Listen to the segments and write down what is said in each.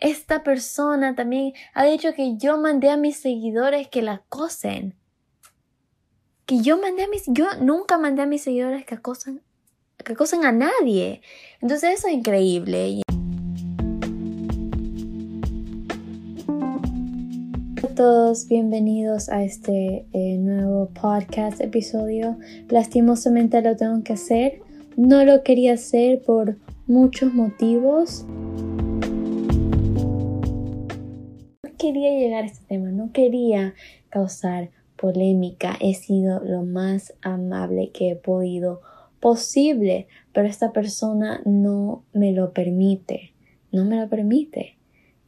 esta persona también ha dicho que yo mandé a mis seguidores que la acosen. Que yo mandé a mis, yo nunca mandé a mis seguidores que acosen, que acosen a nadie. Entonces eso es increíble. Todos, bienvenidos a este eh, nuevo podcast episodio. Lastimosamente lo tengo que hacer. No lo quería hacer por muchos motivos. Quería llegar a este tema, no quería causar polémica, he sido lo más amable que he podido posible, pero esta persona no me lo permite, no me lo permite.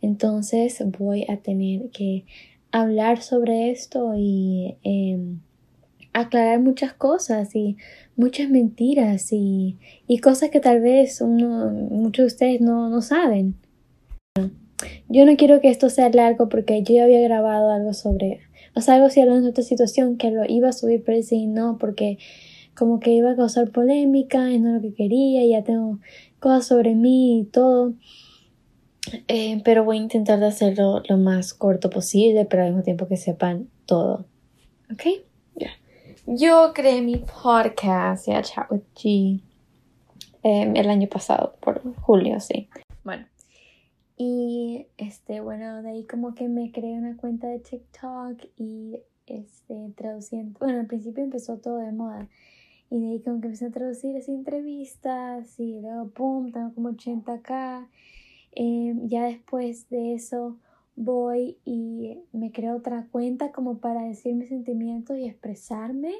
Entonces voy a tener que hablar sobre esto y em, aclarar muchas cosas y muchas mentiras y, y cosas que tal vez muchos de ustedes no, no saben. Yo no quiero que esto sea largo porque yo ya había grabado algo sobre, o sea, algo así hablando de esta situación que lo iba a subir, pero sí no, porque como que iba a causar polémica, es no lo que quería, ya tengo cosas sobre mí y todo. Eh, pero voy a intentar de hacerlo lo más corto posible, pero al mismo tiempo que sepan todo. ¿Ok? Ya. Yo creé mi podcast, ya, Chat with G, eh, el año pasado, por julio, sí. Bueno, y este, bueno, de ahí como que me creé una cuenta de TikTok y este, traduciendo, bueno, al principio empezó todo de moda. Y de ahí como que empecé a traducir así entrevistas y luego, ¡pum!, tengo como 80k. Em, ya después de eso voy y me creo otra cuenta como para decir mis sentimientos y expresarme.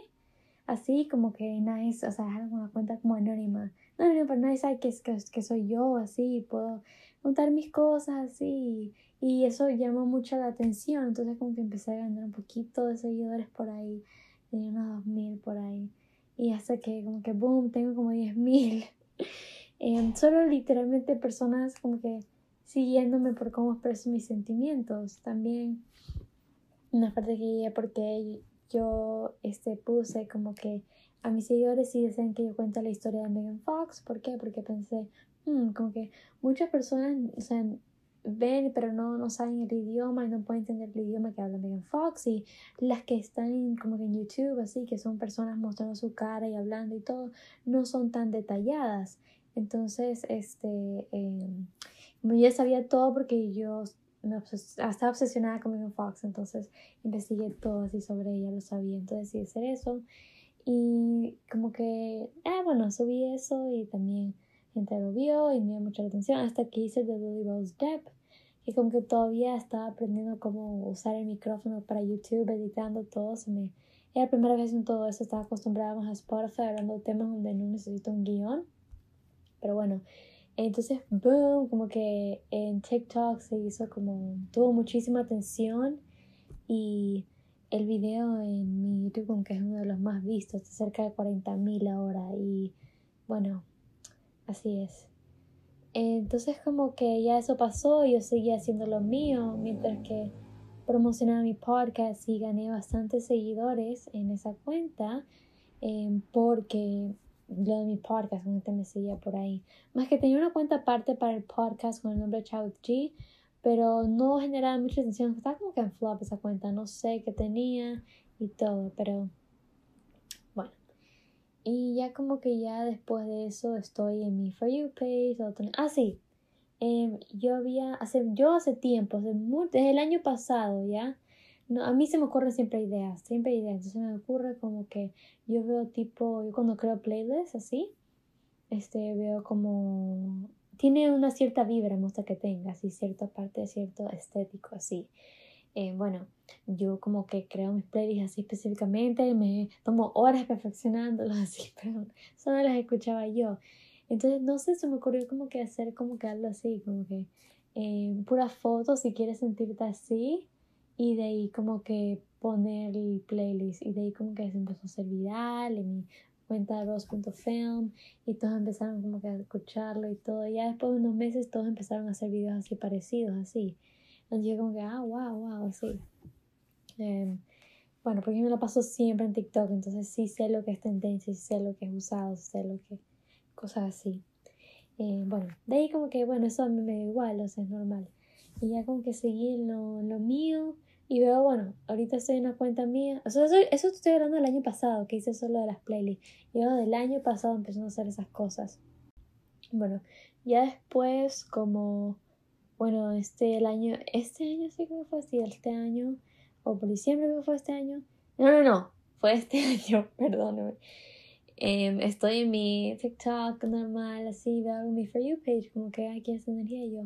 Así como que nadie, o sea, es una cuenta como anónima. No, no, pero nadie sabe que, que, que soy yo, así, puedo contar mis cosas así. Y eso llamó mucho la atención. Entonces como que empecé a ganar un poquito de seguidores por ahí. Tenía unos 2000 por ahí. Y hasta que como que boom, tengo como 10.000. eh, solo literalmente personas como que siguiéndome por cómo expreso mis sentimientos. También una parte que porque yo este, puse como que a mis seguidores sí desean que yo cuente la historia de Megan Fox. ¿Por qué? Porque pensé, Hmm, como que muchas personas, o sea, ven pero no, no saben el idioma y no pueden entender el idioma que habla Megan Fox y las que están como que en YouTube así que son personas mostrando su cara y hablando y todo no son tan detalladas. Entonces este eh, yo sabía todo porque yo me estaba obsesionada con Megan Fox entonces investigué todo así sobre ella lo sabía entonces decidí hacer eso. Y como que ah bueno subí eso y también gente lo vio y me dio mucha atención hasta que hice The Lily Rose Depp y como que todavía estaba aprendiendo cómo usar el micrófono para YouTube, editando todo, se me... Era la primera vez en todo eso, estaba acostumbrada más a Spotify hablando de temas donde no necesito un guion. Pero bueno, entonces, boom, como que en TikTok se hizo como, tuvo muchísima atención y el video en mi YouTube como que es uno de los más vistos, está cerca de 40.000 ahora y bueno, Así es. Entonces como que ya eso pasó, yo seguía haciendo lo mío mientras que promocionaba mi podcast y gané bastantes seguidores en esa cuenta em, porque lo de mi podcast, gente me seguía por ahí. Más que tenía una cuenta aparte para el podcast con el nombre Child G, pero no generaba mucha atención. Estaba como que en flop esa cuenta, no sé qué tenía y todo, pero y ya como que ya después de eso estoy en mi For You page. Ah, sí. Em, yo había, hace, yo hace tiempo, hace desde el año pasado, ¿ya? A mí se me ocurren siempre ideas, siempre ideas. Entonces me ocurre como que yo veo tipo, yo cuando creo playlists así, este, veo como, tiene una cierta vibra, me gusta que tenga, así, cierta parte, cierto estético, así. Eh, bueno, yo como que creo mis playlists así específicamente, me tomo horas perfeccionándolos así, pero solo las escuchaba yo. Entonces, no sé, se me ocurrió como que hacer como que algo así, como que eh, puras fotos si quieres sentirte así y de ahí como que poner el playlist y de ahí como que se empezó a hacer viral en mi cuenta Rose.film y todos empezaron como que a escucharlo y todo. Y ya después de unos meses todos empezaron a hacer videos así parecidos, así. Entonces yo como que, ah, wow, wow, sí. Em, bueno, porque yo me lo paso siempre en TikTok, entonces sí sé lo que es tendencia, sí sé lo que es usado, sé lo que... cosas así. Eh, bueno, de ahí como que, bueno, eso a mí me da igual, o sea, es normal. Y ya como que seguí lo, lo mío. Y veo, bueno, ahorita estoy en una cuenta mía. Eso, eso estoy hablando del año pasado, que hice solo de las playlists. Y luego del año pasado empezó a hacer esas cosas. Bueno, ya después, como, bueno, este, el año, este año sí que fue así, este año, o por diciembre que fue este año. No, no, no, fue este año, perdóname. Em, estoy en mi TikTok normal, así, veo mi For You page, como que aquí hace energía y yo,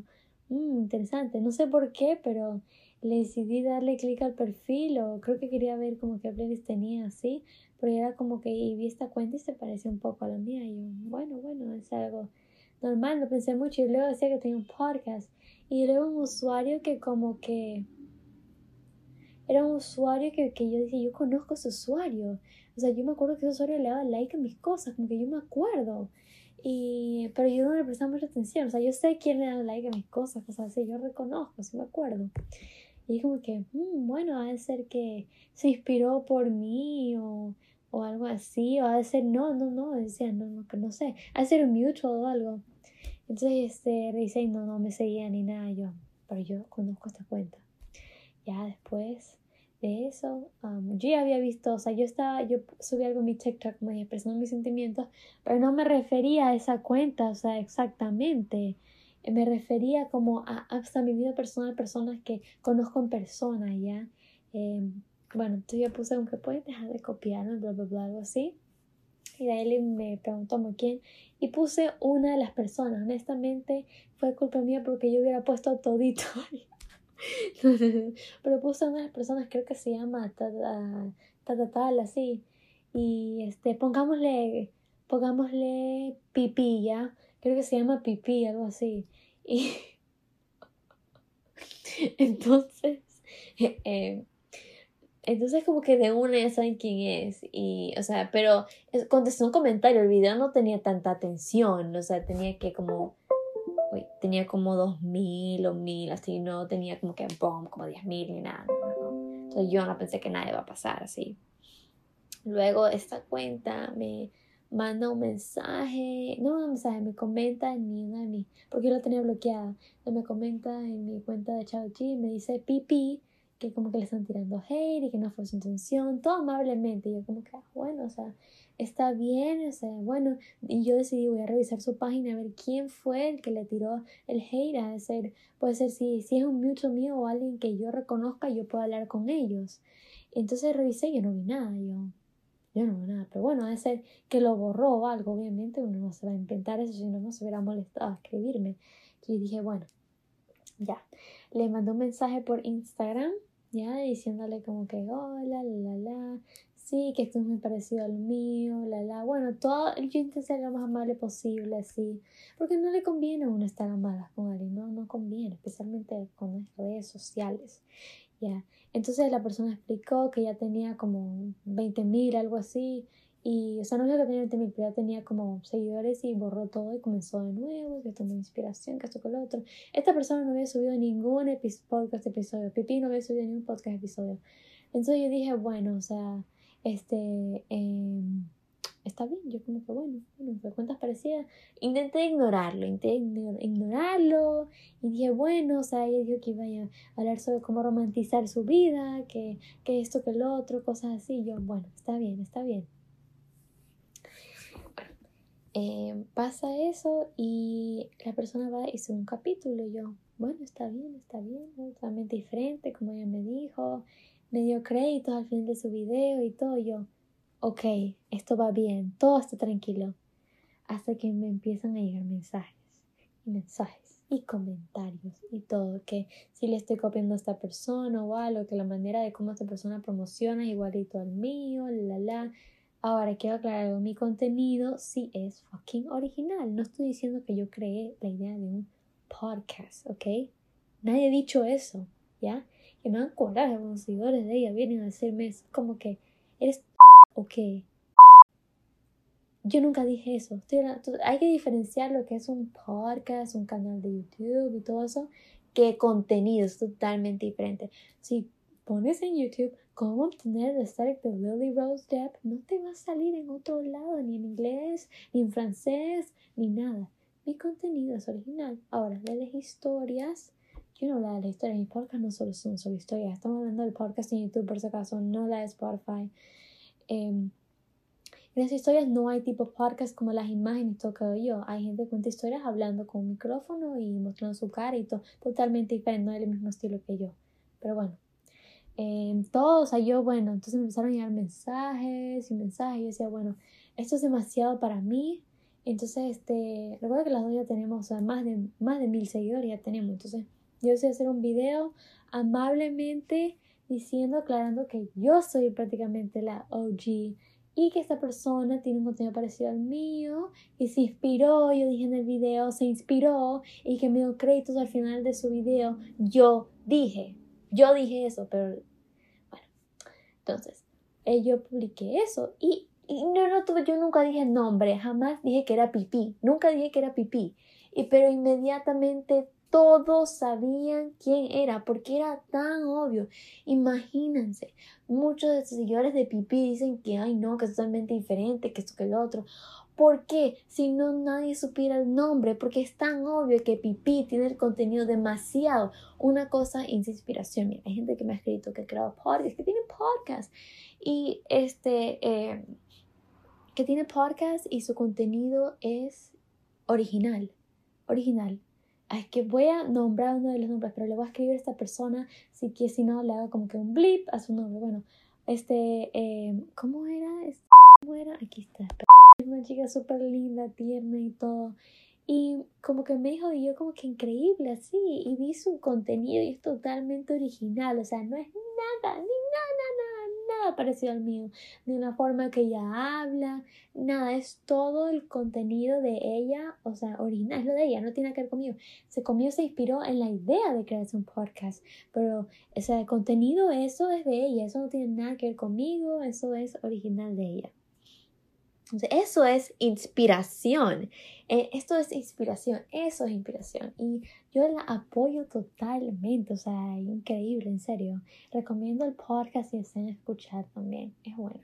mmm, interesante. No sé por qué, pero le decidí darle clic al perfil o creo que quería ver como qué playlist tenía así, pero era como que y vi esta cuenta y se parecía un poco a la mía y yo, bueno, bueno, es algo normal, no pensé mucho y luego decía que tenía un podcast y era un usuario que como que era un usuario que, que yo dije, yo conozco a ese usuario, o sea, yo me acuerdo que ese usuario le daba like a mis cosas, como que yo me acuerdo. Y, pero yo no le prestaba mucha atención, o sea, yo sé quién le da like a mis cosas, cosas así, yo reconozco, sí me acuerdo. Y como que, mm, bueno, ha de ser que se inspiró por mí o, o algo así, o ha de ser, no, no, no, decía, no, no, que no sé, ha de ser un mutual o algo. Entonces, este, dice, no, no me seguía ni nada, yo, pero yo conozco esta cuenta. Ya después de eso, um, yo ya había visto, o sea, yo estaba, yo subí algo en mi TikTok, como expresando mis sentimientos, pero no me refería a esa cuenta, o sea, exactamente me refería como a hasta mi vida personal, personas que conozco en persona, ¿ya? Em, bueno, entonces yo puse, aunque puedes dejar de copiarme, bla, bla, bla, algo así. Y ahí me preguntó muy quién. Y puse una de las personas. Honestamente, fue culpa mía porque yo hubiera puesto todito. Pero puse una de las personas, creo que se llama Tata Tal, así. Y este, pongámosle, pongámosle pipí, ¿ya? creo que se llama pipí, algo así. Y entonces, eh, entonces como que de una ya saben quién es. Y, o sea, pero contestó un comentario, el video no tenía tanta atención, o sea, tenía que como, uy, tenía como dos mil o mil, así, no tenía como que, boom, como diez mil ni nada. Entonces yo no pensé que nada iba a pasar así. Luego esta cuenta me manda un mensaje, no un mensaje, me comenta en mi, porque yo lo tenía bloqueada, me comenta en mi cuenta de Chao Chi, me dice pipi, que como que le están tirando hate y que no fue su intención, todo amablemente, y yo como que, ah, bueno, o sea, está bien, o sea, bueno, y yo decidí, voy a revisar su página a ver quién fue el que le tiró el hate, a ser, puede ser si, si es un mucho mío o alguien que yo reconozca, yo puedo hablar con ellos. Entonces revisé y yo no vi nada, yo, yo no, nada, pero bueno, debe ser que lo borró o algo, obviamente uno no se va a inventar eso, si no, no se hubiera molestado a escribirme. Y dije, bueno, ya. Le mandé un mensaje por Instagram, ya, diciéndole como que, hola, la, la, la, sí, que esto es muy parecido al mío, la, la. Bueno, todo, yo intenté ser lo más amable posible, así, porque no le conviene a uno estar amada con alguien, no, no conviene, especialmente con las redes sociales. Entonces la persona explicó que ya tenía como 20 mil, algo así. Y, o sea, no es que tenía 20 mil, pero ya tenía como seguidores y borró todo y comenzó de nuevo, que tomó inspiración, que esto con lo otro. Esta persona no había subido ningún podcast episodio, Pipi no había subido ningún podcast episodio. Entonces yo dije, bueno, o sea, este, eh, está bien, yo como que bueno, bueno, me cuentas parecidas. Intenté ignorarlo, intenté ignorarlo y dije, bueno, o sea, ella dijo que iba a hablar sobre cómo romantizar su vida, que, que esto, que lo otro, cosas así. Yo, bueno, está bien, está bien. Eh, pasa eso y la persona va y hizo un capítulo y yo, bueno, está bien, está bien, totalmente diferente, como ella me dijo, me dio créditos al fin de su video y todo, yo, ok, esto va bien, todo está tranquilo, hasta que me empiezan a llegar mensajes y mensajes y comentarios y todo, que si le estoy copiando a esta persona o algo, que la manera de cómo esta persona promociona es igualito al mío, la la. Ahora quiero aclarar mi contenido sí es fucking original, no estoy diciendo que yo creé la idea de un podcast, ¿ok? Nadie ha dicho eso, ¿ya? Que me dan coraje los seguidores de ella, vienen a decirme como que eres ok. Yo nunca dije eso. hay que diferenciar lo que es un podcast, un canal de YouTube y todo eso, que contenido es totalmente diferente. Si pones en YouTube cómo obtener el static de Lily Rose Depp, no te va a salir en otro lado, ni en inglés, ni en francés, ni nada. Mi contenido es original. Ahora, de las historias yo no hablaba de la historia, mis podcasts no solo son solo historias, estamos hablando del podcast en YouTube por si acaso, no la de Spotify. Eh, en las historias no hay tipo podcast como las imágenes toco yo. Hay gente que cuenta historias hablando con un micrófono y mostrando su cara y todo. Totalmente diferente, no es el mismo estilo que yo. Pero bueno. Eh, todo, o sea, yo, bueno, entonces me empezaron a llegar mensajes y mensajes. Y yo decía, bueno, esto es demasiado para mí. Entonces, este, recuerdo que las dos ya tenemos, o sea, más de, más de mil seguidores ya tenemos. Entonces, yo decidí hacer un video amablemente diciendo, aclarando que yo soy prácticamente la OG y que esta persona tiene un contenido parecido al mío y se inspiró, yo dije en el video, se inspiró y que me dio créditos al final de su video. Yo dije, yo dije eso, pero bueno, entonces eh, yo publiqué eso y, no, no tuve, yo nunca dije nombre, jamás dije que era pipí, nunca dije que era pipí, y, pero inmediatamente todos sabían quién era, porque era tan obvio. Imagínense, muchos de sus seguidores de Pipí dicen que, ay, no, que es totalmente diferente, que esto que el otro. ¿Por qué? Si no nadie supiera el nombre, porque es tan obvio que Pipí tiene el contenido demasiado. Una cosa es inspiración. Mira, hay gente que me ha escrito que ha creado podcasts, que tiene podcast. Y este, eh, que tiene podcast y su contenido es original. Original es que voy a nombrar uno de los nombres, pero le voy a escribir a esta persona, si que si no le hago como que un blip a su nombre. Bueno, este, eh, ¿cómo era? ¿Cómo era? Aquí está. Es una chica súper linda, tierna y todo. Y como que me dijo, y yo como que increíble así, y vi su contenido y es totalmente original, o sea, no es nada, ni nada, nada, nada parecido al mío, ni una forma que ella habla, nada, es todo el contenido de ella, o sea, original, es lo de ella, no tiene que ver conmigo. Se comió, se inspiró en la idea de crearse un podcast, pero ese el contenido, eso es de ella, eso no tiene nada que ver conmigo, eso es original de ella eso es inspiración. Eh, esto es inspiración, eso es inspiración. Y yo la apoyo totalmente, o sea, increíble, en serio. Recomiendo el podcast si desean escuchar también, es bueno.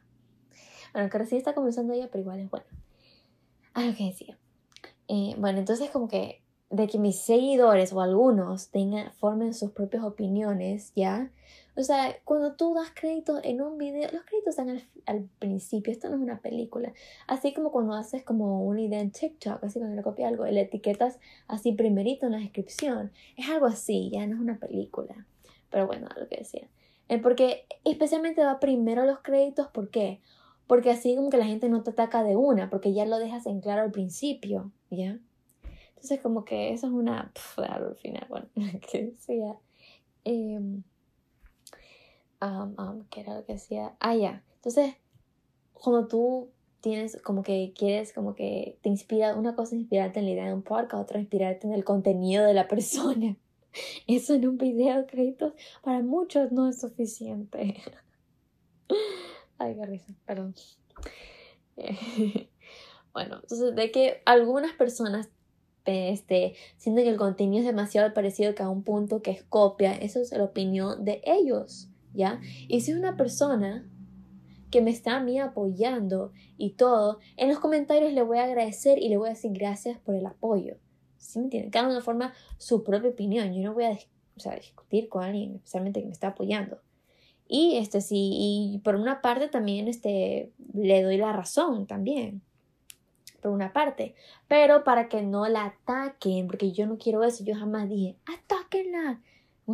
Bueno, que recién está comenzando ella, pero igual es bueno. Ah, lo que decía. Bueno, entonces como que de que mis seguidores o algunos tengan, formen sus propias opiniones, ¿ya? O sea, cuando tú das crédito en un video, los créditos están al, principio, esto no es una película. Así como cuando haces como una idea en TikTok, así cuando le copias algo, le etiquetas así primerito en la descripción. Es algo así, ya no es una película. Pero bueno, lo que decía. Eh, porque especialmente va primero los créditos, ¿por qué? Porque así como que la gente no te ataca de una, porque ya lo dejas en claro al principio, ¿ya? Entonces como que eso es una... al final, bueno, que decía... Em, ¿Qué era lo que decía? Ah, ya. Entonces, cuando tú tienes como que quieres, como que te inspira, una cosa es inspirarte en la idea de un podcast, otra inspirarte en el contenido de la persona. Eso en un video, créditos, para muchos no es suficiente. Ay, qué risa, perdón. Bueno, entonces de que algunas personas este, sienten que el contenido es demasiado parecido que a un punto que es copia, eso es la opinión de ellos. ¿Ya? Y si es una persona que me está a mí apoyando y todo, en los comentarios le voy a agradecer y le voy a decir gracias por el apoyo. ¿Sí me entienden? Cada uno forma su propia opinión. Yo no voy a discutir con alguien, especialmente que me está apoyando. Y este sí, y por una parte también este, le doy la razón también. Por una parte. Pero para que no la ataquen, porque yo no quiero eso, yo jamás dije, atáquenla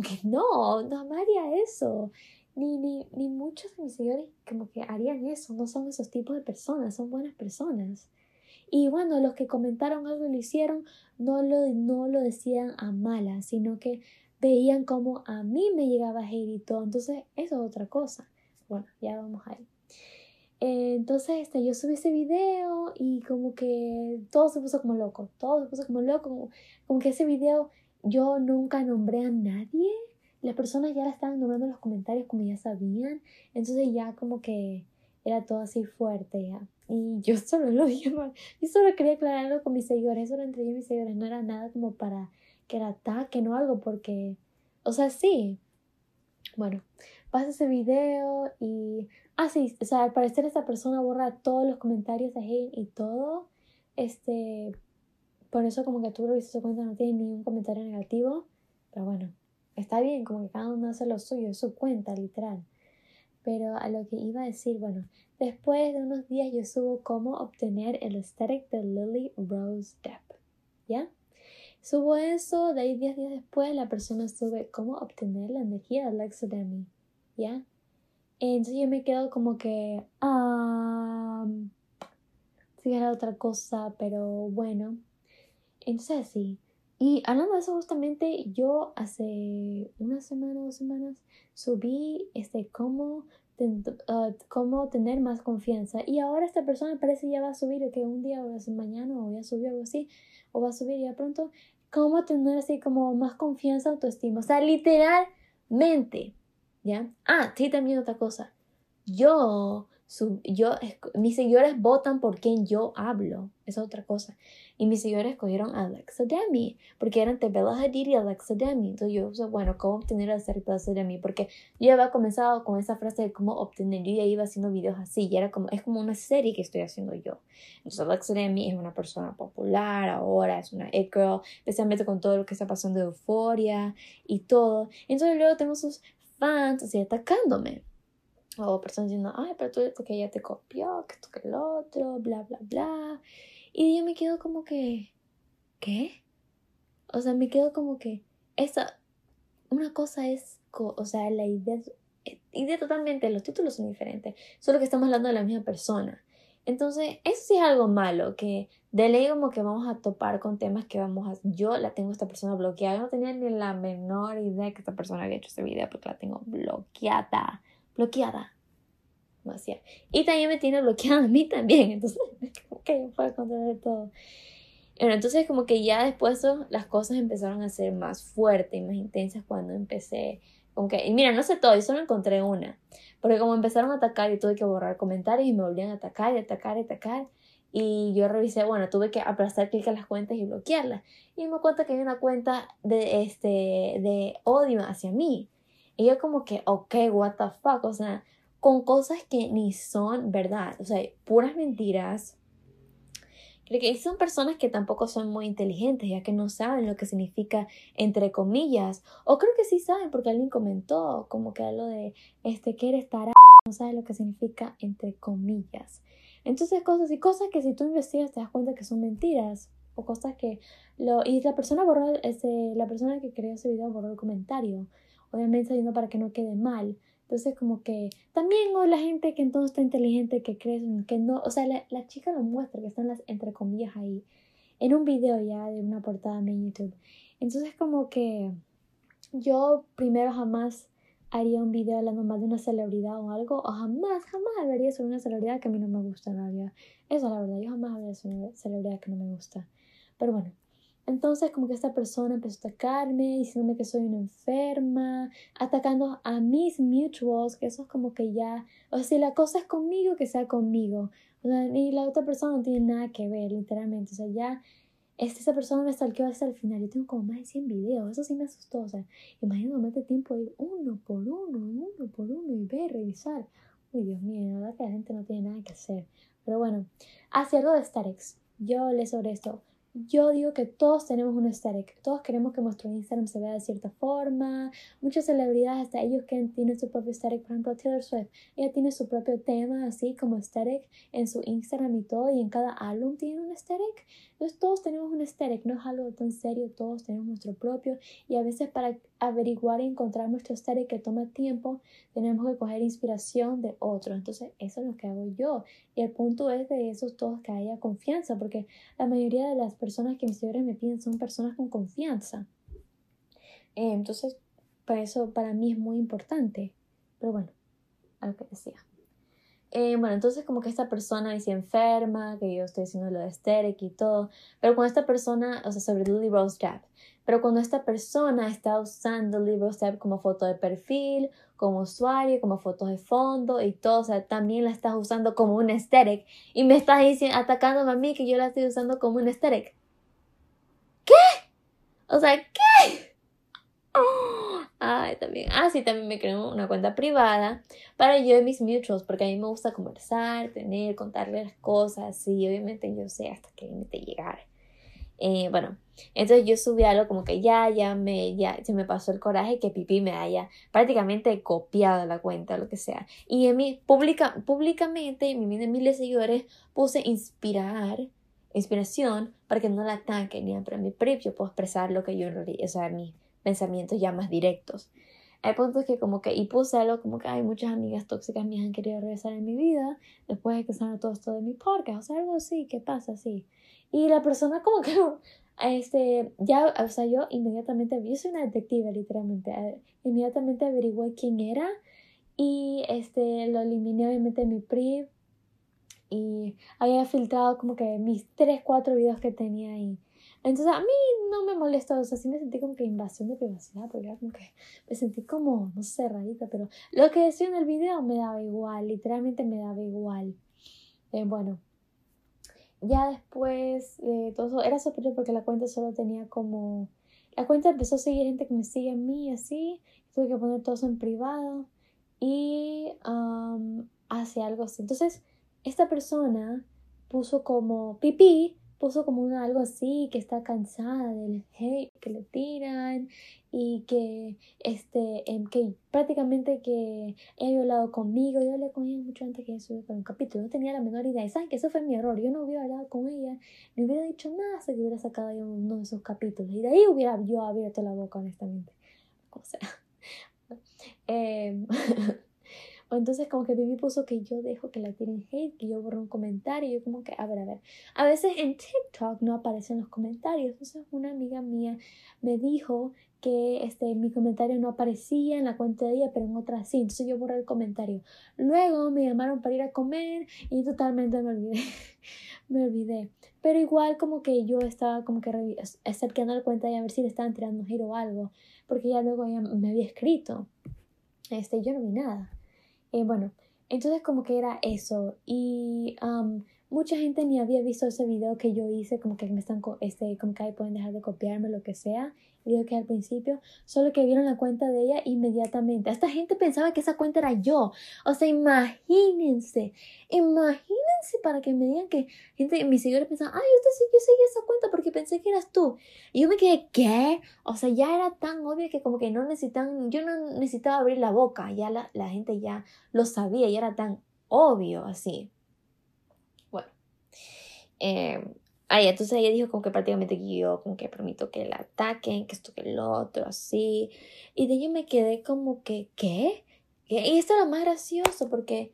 que no, no haría eso. Ni, ni, ni muchos de mis seguidores como que harían eso. No son esos tipos de personas, son buenas personas. Y bueno, los que comentaron algo y lo hicieron, no lo, no lo decían a malas, sino que veían como a mí me llegaba hate y todo. Entonces, eso es otra cosa. Bueno, ya vamos ahí. Eh, entonces, este, yo subí ese video y como que todo se puso como loco. Todo se puso como loco. como que ese video yo nunca nombré a nadie. Las personas ya la estaban nombrando en los comentarios como ya sabían. Entonces ya como que era todo así fuerte ya. Y yo solo lo dije Yo solo quería aclararlo con mis seguidores. Eso era entre yo y mis seguidores. No era nada como para que era ataque o algo porque... O sea, sí. Bueno, pasa ese video y... Ah, sí. O sea, al parecer esa persona borra todos los comentarios de hate y todo. Este por eso como que tú revisas su cuenta no tiene ningún comentario negativo. Pero bueno, está bien, como que cada uno hace lo suyo, es su cuenta, literal. Pero a lo que iba a decir, bueno, después de unos días yo subo cómo obtener el aesthetic de Lily Rose Depp, ¿ya? Subo eso, de ahí 10 días después la persona sube cómo obtener la energía de Alexa Demi, ¿ya? Entonces yo me quedo como que, ah, si era otra cosa, pero bueno. Entonces sí. Y hablando de eso justamente, yo hace una semana, dos semanas, subí este cómo, uh, cómo tener más confianza. Y ahora esta persona parece ya va a subir, que un día o mañana o ya subió algo así, o va a subir ya pronto, cómo tener así como más confianza, autoestima. O sea, literalmente, ¿ya? Ah, sí, también otra cosa. Yo yo, mis seguidores votan por quien yo hablo, es otra cosa. Y mis seguidores escogieron a Alexa Demi, porque eran entre Bella Hadid y Alexa Demi. Entonces yo, bueno, ¿cómo obtener a Alexa Demi? Porque yo había comenzado con esa frase de cómo obtener, yo ya iba haciendo videos así, y era como, es como una serie que estoy haciendo yo. Entonces Alexa Demi es una persona popular ahora, es una it girl, especialmente con todo lo que está pasando de euforia y todo. Entonces luego tengo sus fans así atacándome o personas diciendo, ay, pero tú porque ella te copió, que esto que el otro, bla, bla, bla. Y yo me quedo como que, ¿qué? O sea, me quedo como que, esa, una cosa es, o sea, la idea, idea totalmente, los títulos son diferentes, solo que estamos hablando de la misma persona. Entonces, eso sí es algo malo, que de ley como que vamos a topar con temas que vamos a... Yo la tengo esta persona bloqueada, yo no tenía ni la menor idea que esta persona había hecho este video porque la tengo bloqueada bloqueada. Demasiado. Y también me tiene bloqueada a mí también. Entonces, como que yo puedo controlar todo. Bueno, entonces como que ya después las cosas empezaron a ser más fuertes y más intensas cuando empecé. Como que, y mira, no sé todo, yo solo encontré una. Porque como empezaron a atacar y tuve que borrar comentarios y me volvían a atacar y atacar y atacar. Y yo revisé, bueno, tuve que aplastar clic a las cuentas y bloquearlas. Y me cuenta que hay una cuenta de, este, de odio hacia mí. Y yo como que, ok, what the fuck, o sea, con cosas que ni son verdad, o sea, puras mentiras. Creo que son personas que tampoco son muy inteligentes, ya que no saben lo que significa entre comillas. O creo que sí saben, porque alguien comentó como que algo de, este, que eres no sabe lo que significa entre comillas. Entonces cosas y cosas que si tú investigas te das cuenta que son mentiras o cosas que lo y la persona borró ese la persona que creó ese video borró el comentario obviamente sabiendo para que no quede mal. Entonces como que también o la gente que entonces está inteligente que cree que no, o sea, la, chica lo muestra que están las entre comillas ahí en un video ya de una portada en YouTube. Entonces como que yo primero jamás haría un video hablando más de una celebridad o algo, o jamás, jamás hablaría sobre una celebridad que a mí no me gusta en realidad. Eso es la verdad, yo jamás hablaría sobre una celebridad que no me gusta. Pero bueno, entonces como que esta persona empezó a atacarme, diciéndome que soy una enferma, atacando a mis mutuals, que eso es como que ya, o sea, si la cosa es conmigo, que sea conmigo. O sea, y la otra persona no tiene nada que ver, literalmente. O sea, ya este, esa persona me stalkeó hasta el final. Yo tengo como más de 100 videos, eso sí me asustó. O sea, imagínate tiempo de ir uno por uno, uno por uno y ver, revisar. Uy, Dios mío, la verdad que la gente no tiene nada que hacer. Pero bueno, hacia algo de Starex. Yo le sobre esto yo digo que todos tenemos un aesthetic, todos queremos que nuestro Instagram se vea de cierta forma, muchas celebridades, hasta ellos que tienen su propio aesthetic, por ejemplo Taylor Swift, ella tiene su propio tema así como aesthetic en su Instagram y todo, y en cada álbum tiene un aesthetic, entonces todos tenemos un aesthetic, no es algo tan serio, todos tenemos nuestro propio, y a veces para averiguar y encontrar nuestro aesthetic que toma tiempo, tenemos que coger inspiración de otros, entonces eso es lo que hago yo, y el punto es de esos todos que haya confianza, porque la mayoría de las personas que mis seguidores me piden son personas con confianza. Entonces, para eso para mí es muy importante. Pero bueno, a lo que decía. Eh, bueno, entonces como que esta persona dice enferma, que yo estoy haciendo lo de Esteric y todo, pero cuando esta persona, o sea, sobre Lily Rose Depp, pero cuando esta persona está usando Lily Rose Depp como foto de perfil, como usuario, como fotos de fondo y todo, o sea, también la estás usando como un aesthetic y me estás diciendo, atacando a mí que yo la estoy usando como un aesthetic. ¿Qué? O sea, ¿qué? También. Ah, sí, también me creo una cuenta privada para yo y mis mutuals, porque a mí me gusta conversar, tener, contarle las cosas, y obviamente yo sé hasta qué límite llegar. Eh, bueno, entonces yo subí algo como que ya, ya me, ya se me pasó el coraje que Pipi me haya prácticamente copiado la cuenta, lo que sea. Y en mi, pública, públicamente, en mi miles de seguidores, puse inspirar, inspiración para que no la ataquen, ni para mi prip yo puedo expresar lo que yo o sea, mis pensamientos ya más directos. Hay puntos que como que, y puse algo como que hay muchas amigas tóxicas mías han querido regresar en mi vida después de que salga todo esto de mi podcast, o sea, algo así, ¿qué pasa? así Y la persona como que este, ya, o sea, yo inmediatamente, yo soy una detective literalmente, eh, inmediatamente averigué quién era y este, lo eliminé obviamente de mi PRIV y había filtrado como que mis 3, 4 videos que tenía ahí. Entonces a mí no me molestó, o sea, sí me sentí como que invasión de privacidad, porque como que me sentí como, no sé, rarita, pero lo que decía en el video me daba igual, literalmente me daba igual. Eh, bueno, ya después de todo eso, era sospechoso porque la cuenta solo tenía como... La cuenta empezó a seguir gente que me sigue a mí así, tuve que poner todo eso en privado y hace algo así. Entonces, esta persona puso como pipí puso como una, algo así, que está cansada del hate que le tiran y que, este, em, que prácticamente que he violado conmigo. Yo hablé con ella mucho antes que subir con un capítulo, no tenía la menor idea. Y saben que eso fue mi error, yo no hubiera hablado con ella, ni hubiera dicho nada que hubiera sacado yo uno de esos capítulos. Y de ahí hubiera yo abierto la boca, honestamente. O sea, eh, Entonces como que Bibi puso que yo dejo que la tiren hate, que yo borro un comentario. Yo como que, a ver, a ver. A veces en TikTok no aparecen los comentarios. Entonces una amiga mía me dijo que este, mi comentario no aparecía en la cuenta de ella, pero en otra sí. Entonces yo borré el comentario. Luego me llamaron para ir a comer y totalmente me olvidé. me olvidé. Pero igual como que yo estaba como que acercando la cuenta y a ver si le estaban tirando hate o algo. Porque ya luego ella me había escrito. Este, yo no vi nada. Eh, bueno, entonces como que era eso. Y mucha gente ni había visto ese video que yo hice, como que me están, este, como que ahí pueden dejar de copiarme, lo que sea. Digo que al principio, solo que vieron la cuenta de ella inmediatamente. Esta gente pensaba que esa cuenta era yo. O sea, imagínense, imagínense para que me digan que gente, mis seguidores pensaban, ay, usted sí, yo seguí esa cuenta porque pensé que eras tú. Y yo me quedé, ¿qué? O sea, ya era tan obvio que como que no necesitan, yo no necesitaba abrir la boca, ya la, la gente ya lo sabía, y era tan obvio así. Eh, ay, entonces ella dijo como que prácticamente yo como que permito que la ataquen, que esto que el otro, así. Y de ahí me quedé como que, ¿qué? Y esto era más gracioso porque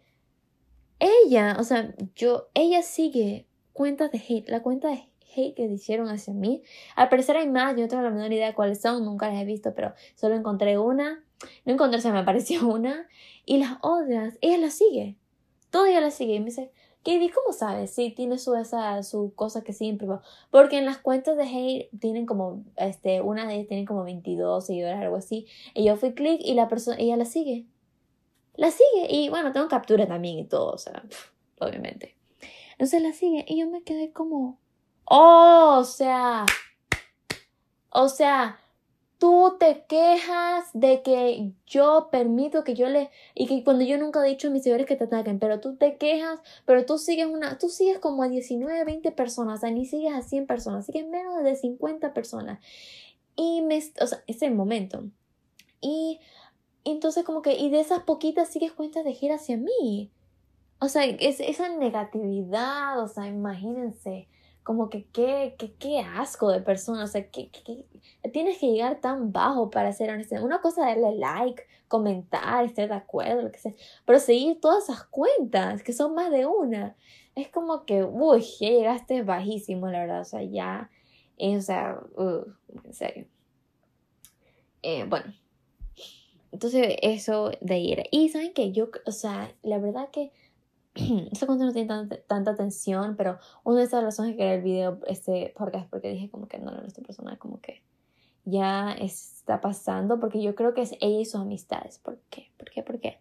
ella, o sea, yo, ella sigue cuentas de hate, la cuenta de hate que hicieron hacia mí. Al parecer hay más, yo no tengo la menor idea de cuáles son, nunca las he visto, pero solo encontré una. No encontré, se me apareció una. Y las otras, ella las sigue. Todo ella las sigue. Y me dice, ¿Qué cómo sabes? Sí, tiene su, esa, su cosa que siempre va. Porque en las cuentas de Hey tienen como, este, una de ellas tienen como 22 seguidores, algo así. Y yo fui clic y la persona, ella la sigue. La sigue. Y bueno, tengo captura también y todo, o sea, obviamente. Entonces la sigue y yo me quedé como, oh, o sea, o sea, tú te quejas de que yo permito que yo le y que cuando yo nunca he dicho a mis seguidores que te ataquen, pero tú te quejas, pero tú sigues una, tú sigues como a 19, 20 personas, o sea, ni sigues a 100 personas, sigues menos de 50 personas. Y me, o sea, es el momento. Y entonces como que, y de esas poquitas sigues cuentas de gira hacia mí. O sea, es, esa negatividad, o sea, imagínense como que qué, qué, qué asco de persona, o sea, que, tienes que llegar tan bajo para ser honesto. Una cosa es darle like, comentar, estar de acuerdo, lo que sea, pero seguir todas esas cuentas, que son más de una, es como que, uy, ya llegaste bajísimo, la verdad, o sea, ya, o sea, en serio. Eh, bueno, entonces eso de ir. Y saben que yo, o sea, la verdad que este cuento no tiene tanta, tanta atención, pero una de esas razones que quería el video, este podcast, porque dije como que no, no, esta persona como que ya está pasando, porque yo creo que es ella y sus amistades. ¿Por qué? ¿Por qué? ¿Por qué?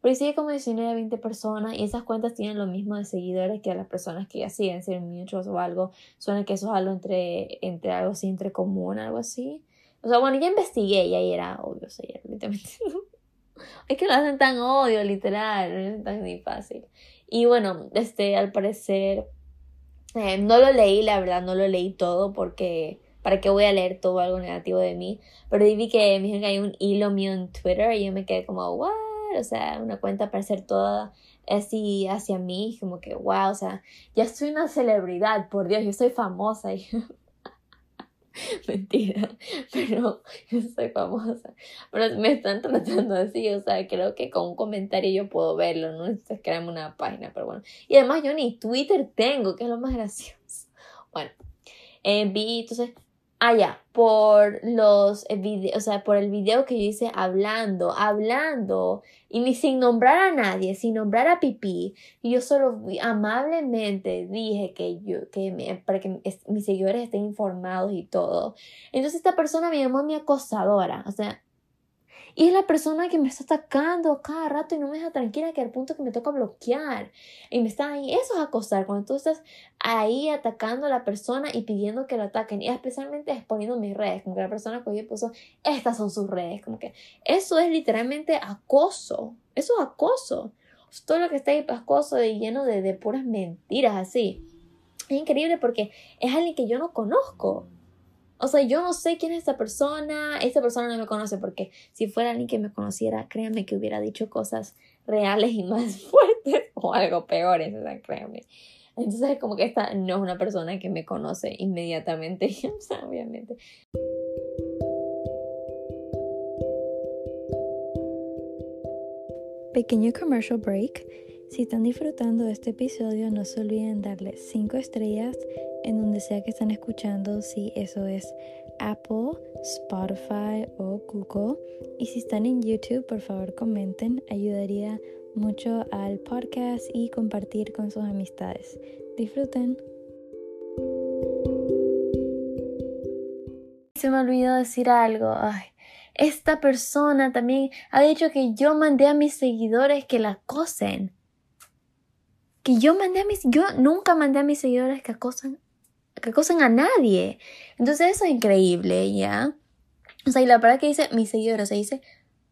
Porque sigue como 19 a 20 personas y esas cuentas tienen lo mismo de seguidores que las personas que ya siguen, ser muchos o algo. Suena que eso es algo entre, entre algo así, entre común, algo así. O sea, bueno, ya investigué y ahí era obvio, o sea, ya literalmente es que lo hacen tan odio, literal, no es tan ni fácil. Y bueno, este, al parecer, Eh, no lo leí, la verdad, no lo leí todo porque ¿para qué voy a leer todo algo negativo de mí? Pero vi que me dijeron que hay un hilo mío en Twitter y yo me quedé como, what? O sea, una cuenta para ser toda así hacia mí, como que, wow, o sea, ya soy una celebridad, por Dios, yo soy famosa. Mentira, pero yo soy famosa. Pero me están tratando así, o sea, creo que con un comentario yo puedo verlo, no necesitas crearme una página, pero bueno. Y además yo ni Twitter tengo, que es lo más gracioso. Bueno, eh, vi, entonces, Ah, ya, por los eh, videos, o sea, por el video que yo hice hablando, hablando, y ni sin nombrar a nadie, sin nombrar a Pipí, y yo solo amablemente dije que yo, que para que mis seguidores estén informados y todo. Entonces esta persona me llamó mi acosadora, o sea, y es la persona que me está atacando cada rato y no me deja tranquila que al punto que me toca bloquear. Y me está ahí. Eso es acosar. Cuando tú estás ahí atacando a la persona y pidiendo que lo ataquen. Y especialmente exponiendo mis redes. Como que la persona que yo puso, estas son sus redes. Como que eso es literalmente acoso. Eso es acoso. Todo lo que está ahí acoso y lleno de, de puras mentiras así. Es increíble porque es alguien que yo no conozco. O sea, yo no sé quién es esta persona, esta persona no me conoce porque si fuera alguien que me conociera, créanme que hubiera dicho cosas reales y más fuertes o algo peores, o sea, créanme. Entonces, como que esta no es una persona que me conoce inmediatamente, obviamente. Pequeño commercial break. Si están disfrutando de este episodio, no se olviden darle 5 estrellas en donde sea que están escuchando, si eso es Apple, Spotify o Google. Y si están en YouTube, por favor comenten, ayudaría mucho al podcast y compartir con sus amistades. Disfruten. Se me olvidó decir algo. Ay, esta persona también ha dicho que yo mandé a mis seguidores que la acosen. Que yo mandé a mis... Yo nunca mandé a mis seguidores que acosan que acosan a nadie. Entonces eso es increíble, ¿ya? O sea, y la verdad que dice mis seguidores, o sea, dice,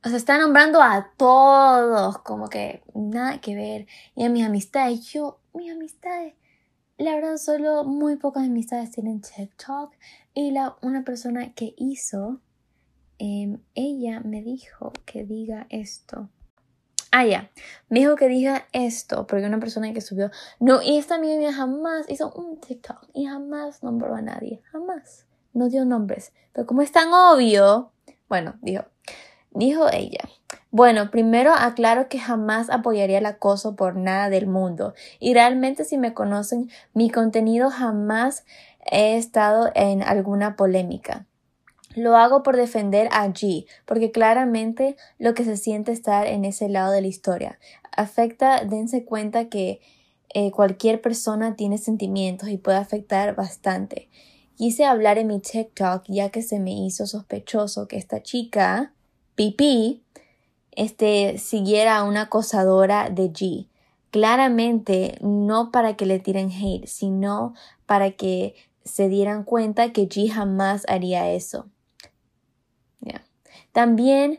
o sea, está nombrando a todos, como que nada que ver. Y a mis amistades, yo, mis amistades, la verdad solo muy pocas amistades tienen TikTok. Y la, una persona que hizo, em, ella me dijo que diga esto. Ah, ya. Me dijo que diga esto, porque una persona que subió. No, y esta amiga jamás hizo un TikTok y jamás nombró a nadie. Jamás. No dio nombres. Pero como es tan obvio. Bueno, dijo. Dijo ella. Bueno, primero aclaro que jamás apoyaría el acoso por nada del mundo. Y realmente si me conocen, mi contenido jamás he estado en alguna polémica. Lo hago por defender a G, porque claramente lo que se siente estar en ese lado de la historia. Afecta, dense cuenta que eh, cualquier persona tiene sentimientos y puede afectar bastante. Quise hablar en mi TikTok ya que se me hizo sospechoso que esta chica, Pipi, este, siguiera a una acosadora de G. Claramente no para que le tiren hate, sino para que se dieran cuenta que G jamás haría eso. También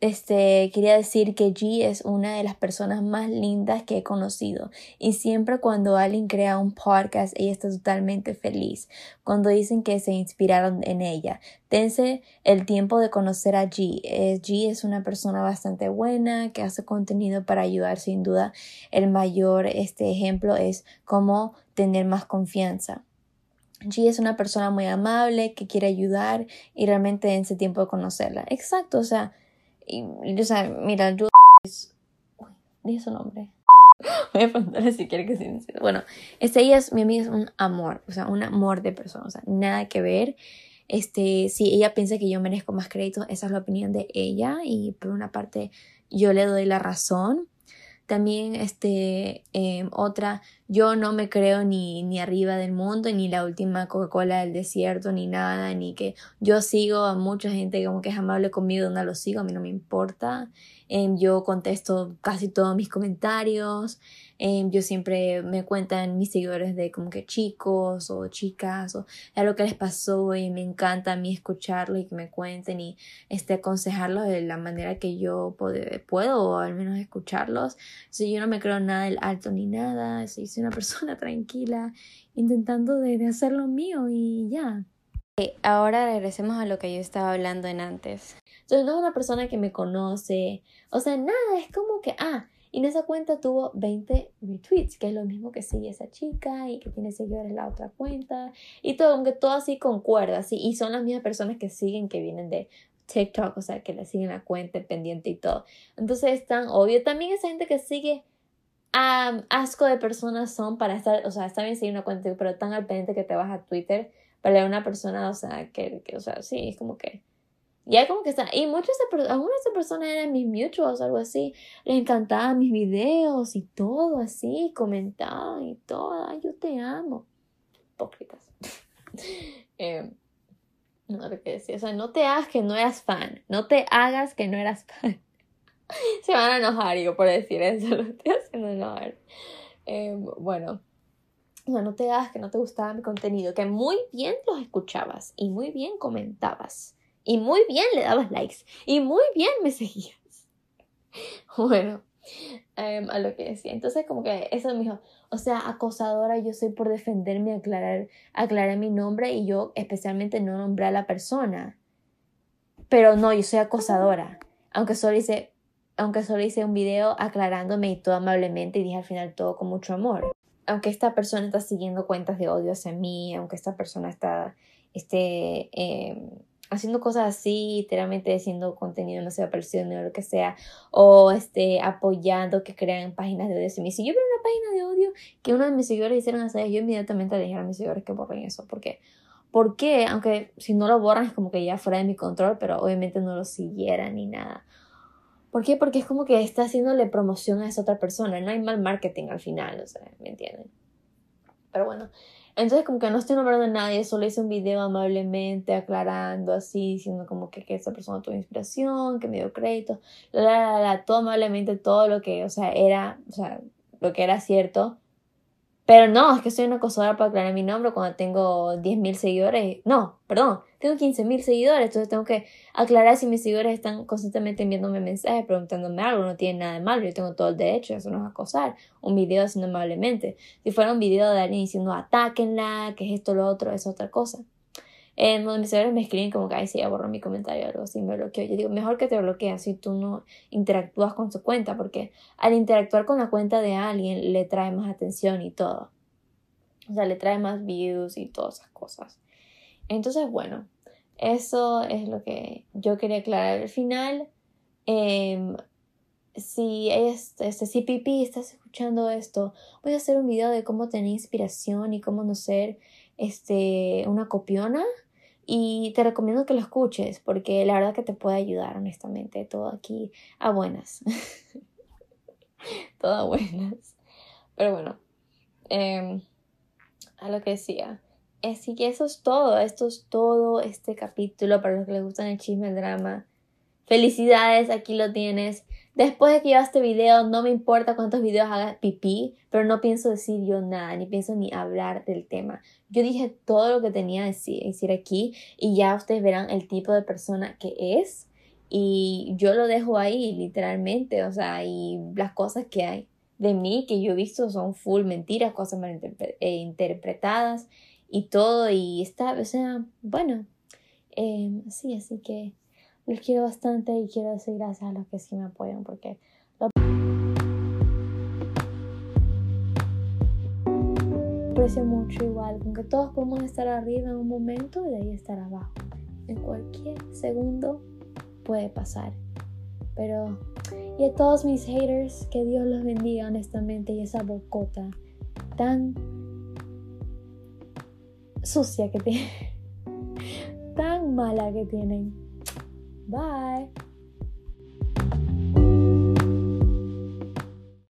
este, quería decir que G es una de las personas más lindas que he conocido y siempre cuando alguien crea un podcast ella está totalmente feliz cuando dicen que se inspiraron en ella. Dense el tiempo de conocer a G. Eh, G es una persona bastante buena que hace contenido para ayudar sin duda. El mayor este ejemplo es cómo tener más confianza. G es una persona muy amable, que quiere ayudar y realmente en ese tiempo de conocerla. Exacto, o sea, y, o sea mira, yo... Uy, dije su nombre. Voy a preguntarle si quiere que se Bueno, este, ella es, mi amiga es un amor, o sea, un amor de persona, o sea, nada que ver. Este, si ella piensa que yo merezco más crédito, esa es la opinión de ella y por una parte yo le doy la razón, también este, em, otra, yo no me creo ni, ni arriba del mundo, ni la última Coca-Cola del desierto, ni nada, ni que yo sigo a mucha gente como que es amable conmigo, no lo sigo, a mí no me importa. Em, yo contesto casi todos mis comentarios. Em, yo siempre me cuentan mis seguidores de como que chicos o chicas o lo que les pasó y me encanta a mí escucharlo y que me cuenten y este, aconsejarlos de la manera que yo puedo, o al menos escucharlos. Si yo no me creo nada del alto ni nada, soy una persona tranquila, intentando de, hacer lo mío y ya. ahora regresemos a lo que yo estaba hablando en antes. Entonces no es una persona que me conoce, o sea, nada, es como que, ah, y en esa cuenta tuvo 20 retweets, que es lo mismo que sigue esa chica y que tiene seguidores la otra cuenta. Y todo, aunque todo así concuerda, así. Y son las mismas personas que siguen, que vienen de TikTok, o sea, que le siguen la cuenta pendiente y todo. Entonces es tan obvio. También esa gente que sigue asco de personas son para estar, o sea, está bien seguir una cuenta, pero tan al pendiente que te vas a Twitter para leer una persona, o sea, que, que o sea, sí, es como que ya como que está. Y muchas de, algunas de personas eran mis mutuals, algo así. Les encantaban mis videos y todo así. Comentaban y todo. Ay, yo te amo. Hipócritas. eh, no sé qué decir. O sea, no te hagas que no eras fan. No te hagas que no eras fan. Se van a enojar yo por decir eso. Lo estoy haciendo enojar. Eh, bueno. O sea, no te hagas que no te gustaba mi contenido. Que muy bien los escuchabas y muy bien comentabas y muy bien le dabas likes. Y muy bien me seguías. Bueno, em, a lo que decía. Entonces, como que eso me dijo, o sea, acosadora, yo soy por defenderme, aclarar, aclarar mi nombre y yo especialmente no nombré a la persona. Pero no, yo soy acosadora. Aunque solo hice, aunque solo hice un video aclarándome y todo amablemente y dije al final todo con mucho amor. Aunque esta persona está siguiendo cuentas de odio hacia mí, aunque esta persona está, este, haciendo cosas así, literalmente haciendo contenido no sea parecido o lo que sea, o este, apoyando que crean páginas de odio. Si si yo veo una página de odio que uno de mis seguidores hicieron así, yo inmediatamente le dije a mis seguidores que borren eso, porque ¿Por qué? Aunque si no lo borran es como que ya fuera de mi control, pero obviamente no lo siguieran ni nada. ¿Por qué? Porque es como que está haciéndole promoción a esa otra persona. No hay mal marketing al final, o sea, ¿me entienden? Pero bueno, entonces como que no estoy nombrando a nadie, solo hice un video amablemente aclarando así, diciendo como que, que esa persona tuvo inspiración, que me dio crédito, la, la, la, todo amablemente todo lo que, o sea, era, o sea, lo que era cierto, pero no, es que soy una acosadora para aclarar mi nombre cuando tengo 10.000 seguidores. No, perdón, tengo 15.000 seguidores, entonces tengo que aclarar si mis seguidores están constantemente enviándome mensajes, preguntándome algo, no tiene nada de malo, yo tengo todo el derecho, eso no es acosar. Un video haciendo amablemente. Si fuera un video de alguien diciendo atáquenla, que es esto, lo otro, es otra cosa en donde mis seguidores me escriben como que, ay, sí, ya borró mi comentario o algo así, me bloqueó. Yo digo, mejor que te bloquees si tú no interactúas con su cuenta, porque al interactuar con la cuenta de alguien le trae más atención y todo. O sea, le trae más views y todas esas cosas. Entonces, bueno, eso es lo que yo quería aclarar. Al final, eh, si, este, si Pipi estás escuchando esto, voy a hacer un video de cómo tener inspiración y cómo no ser este, una copiona y te recomiendo que lo escuches porque la verdad que te puede ayudar, honestamente. Todo aquí a buenas. todo a buenas. Pero bueno, em, a lo que decía. Así que eso es todo. Esto es todo este capítulo para los que les gustan el chisme, el drama. Felicidades, aquí lo tienes. Después de que yo este video, no me importa cuántos videos haga pipí, pero no pienso decir yo nada, ni pienso ni hablar del tema. Yo dije todo lo que tenía que decir, aquí y ya ustedes verán el tipo de persona que es y yo lo dejo ahí literalmente, o sea, y las cosas que hay de mí que yo he visto son full mentiras, cosas mal eh, interpretadas y todo y está, o sea, bueno, eh, sí, así que les quiero bastante y quiero decir gracias a los que sí me apoyan porque lo aprecio mucho igual, aunque todos podemos estar arriba en un momento y de ahí estar abajo. En cualquier segundo puede pasar. Pero, y a todos mis haters, que Dios los bendiga honestamente y esa bocota tan sucia que tienen, tan mala que tienen. Bye.